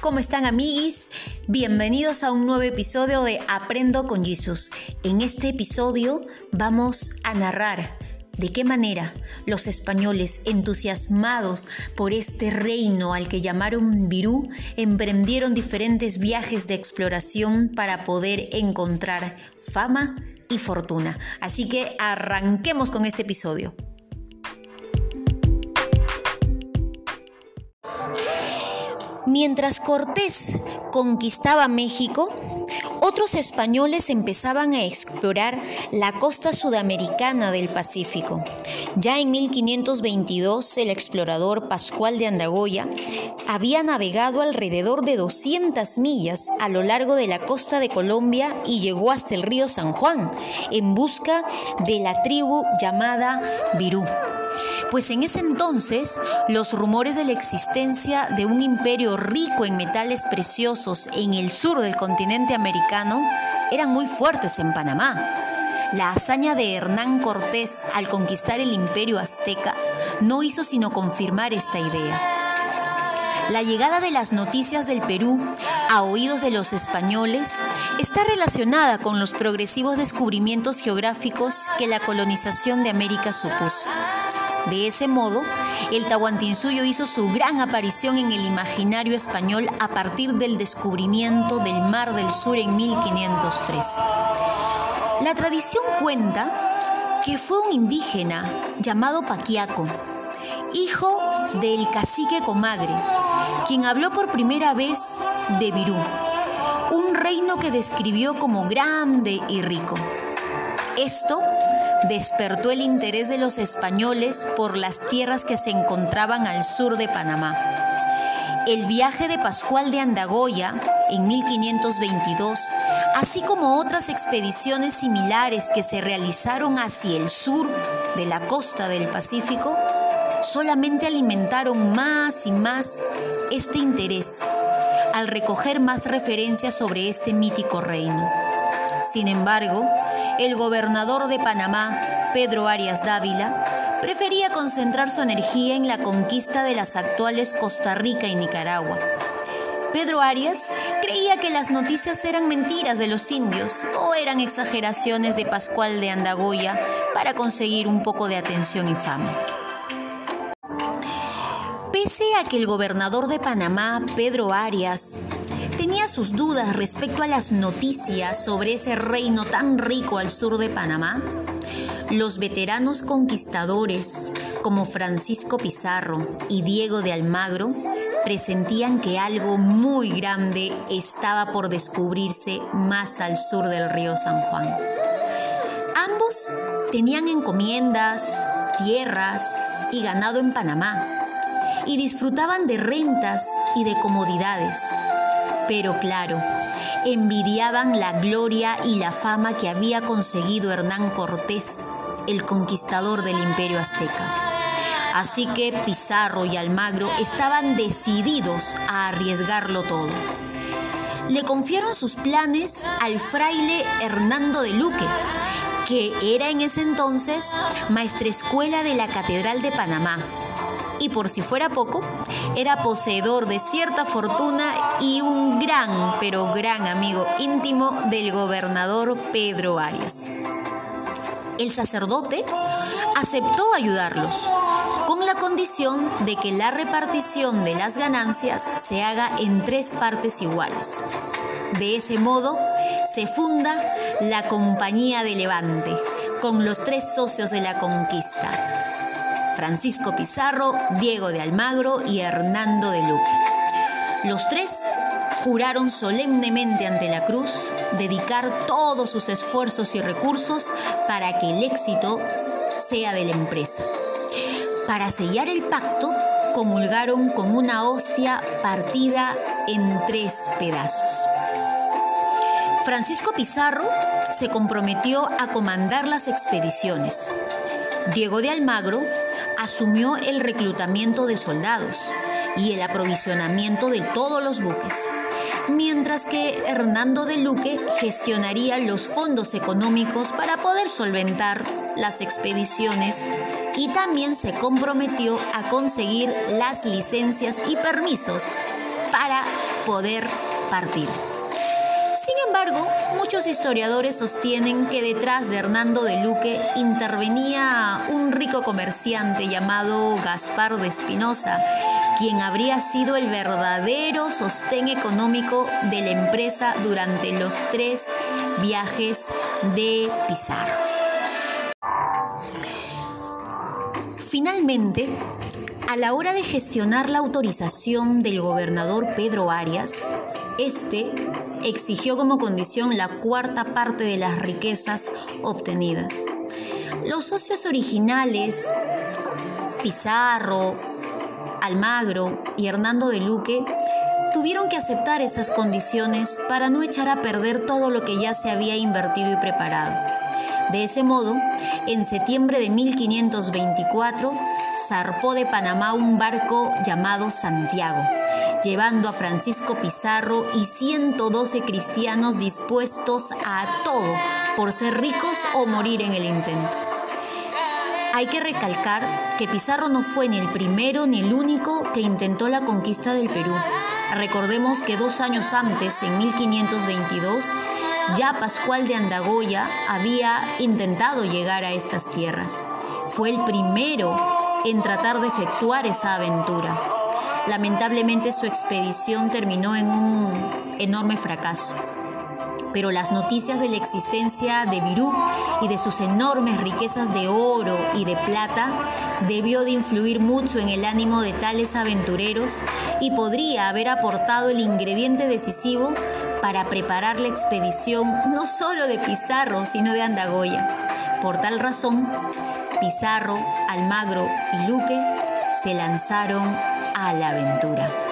¿Cómo están amiguis? Bienvenidos a un nuevo episodio de Aprendo con Jesús. En este episodio vamos a narrar de qué manera los españoles, entusiasmados por este reino al que llamaron Virú, emprendieron diferentes viajes de exploración para poder encontrar fama y fortuna. Así que arranquemos con este episodio. Mientras Cortés conquistaba México, otros españoles empezaban a explorar la costa sudamericana del Pacífico. Ya en 1522, el explorador Pascual de Andagoya había navegado alrededor de 200 millas a lo largo de la costa de Colombia y llegó hasta el río San Juan en busca de la tribu llamada Virú pues en ese entonces los rumores de la existencia de un imperio rico en metales preciosos en el sur del continente americano eran muy fuertes en Panamá. La hazaña de Hernán Cortés al conquistar el imperio azteca no hizo sino confirmar esta idea. La llegada de las noticias del Perú a oídos de los españoles está relacionada con los progresivos descubrimientos geográficos que la colonización de América supuso. De ese modo, el Tahuantinsuyo hizo su gran aparición en el imaginario español a partir del descubrimiento del Mar del Sur en 1503. La tradición cuenta que fue un indígena llamado Paquiaco, hijo del cacique Comagre, quien habló por primera vez de Virú, un reino que describió como grande y rico. Esto despertó el interés de los españoles por las tierras que se encontraban al sur de Panamá. El viaje de Pascual de Andagoya en 1522, así como otras expediciones similares que se realizaron hacia el sur de la costa del Pacífico, solamente alimentaron más y más este interés al recoger más referencias sobre este mítico reino. Sin embargo, el gobernador de Panamá, Pedro Arias Dávila, prefería concentrar su energía en la conquista de las actuales Costa Rica y Nicaragua. Pedro Arias creía que las noticias eran mentiras de los indios o eran exageraciones de Pascual de Andagoya para conseguir un poco de atención y fama. Pese a que el gobernador de Panamá, Pedro Arias, tenía sus dudas respecto a las noticias sobre ese reino tan rico al sur de Panamá, los veteranos conquistadores como Francisco Pizarro y Diego de Almagro presentían que algo muy grande estaba por descubrirse más al sur del río San Juan. Ambos tenían encomiendas, tierras y ganado en Panamá y disfrutaban de rentas y de comodidades pero claro, envidiaban la gloria y la fama que había conseguido Hernán Cortés, el conquistador del imperio azteca. Así que Pizarro y Almagro estaban decididos a arriesgarlo todo. Le confiaron sus planes al fraile Hernando de Luque, que era en ese entonces maestrescuela de la Catedral de Panamá y por si fuera poco, era poseedor de cierta fortuna y un gran, pero gran amigo íntimo del gobernador Pedro Arias. El sacerdote aceptó ayudarlos, con la condición de que la repartición de las ganancias se haga en tres partes iguales. De ese modo, se funda la Compañía de Levante, con los tres socios de la conquista, Francisco Pizarro, Diego de Almagro y Hernando de Luque. Los tres juraron solemnemente ante la cruz dedicar todos sus esfuerzos y recursos para que el éxito sea de la empresa. Para sellar el pacto, comulgaron con una hostia partida en tres pedazos. Francisco Pizarro se comprometió a comandar las expediciones. Diego de Almagro asumió el reclutamiento de soldados y el aprovisionamiento de todos los buques, mientras que Hernando de Luque gestionaría los fondos económicos para poder solventar las expediciones y también se comprometió a conseguir las licencias y permisos para poder partir. Sin embargo, muchos historiadores sostienen que detrás de Hernando de Luque intervenía un rico comerciante llamado Gaspar de Espinosa, quien habría sido el verdadero sostén económico de la empresa durante los tres viajes de Pizarro. Finalmente, a la hora de gestionar la autorización del gobernador Pedro Arias, este exigió como condición la cuarta parte de las riquezas obtenidas. Los socios originales, Pizarro, Almagro y Hernando de Luque, tuvieron que aceptar esas condiciones para no echar a perder todo lo que ya se había invertido y preparado. De ese modo, en septiembre de 1524, zarpó de Panamá un barco llamado Santiago llevando a Francisco Pizarro y 112 cristianos dispuestos a todo por ser ricos o morir en el intento. Hay que recalcar que Pizarro no fue ni el primero ni el único que intentó la conquista del Perú. Recordemos que dos años antes, en 1522, ya Pascual de Andagoya había intentado llegar a estas tierras. Fue el primero en tratar de efectuar esa aventura. Lamentablemente su expedición terminó en un enorme fracaso. Pero las noticias de la existencia de Virú y de sus enormes riquezas de oro y de plata debió de influir mucho en el ánimo de tales aventureros y podría haber aportado el ingrediente decisivo para preparar la expedición no solo de Pizarro, sino de Andagoya. Por tal razón, Pizarro, Almagro y Luque se lanzaron a la aventura.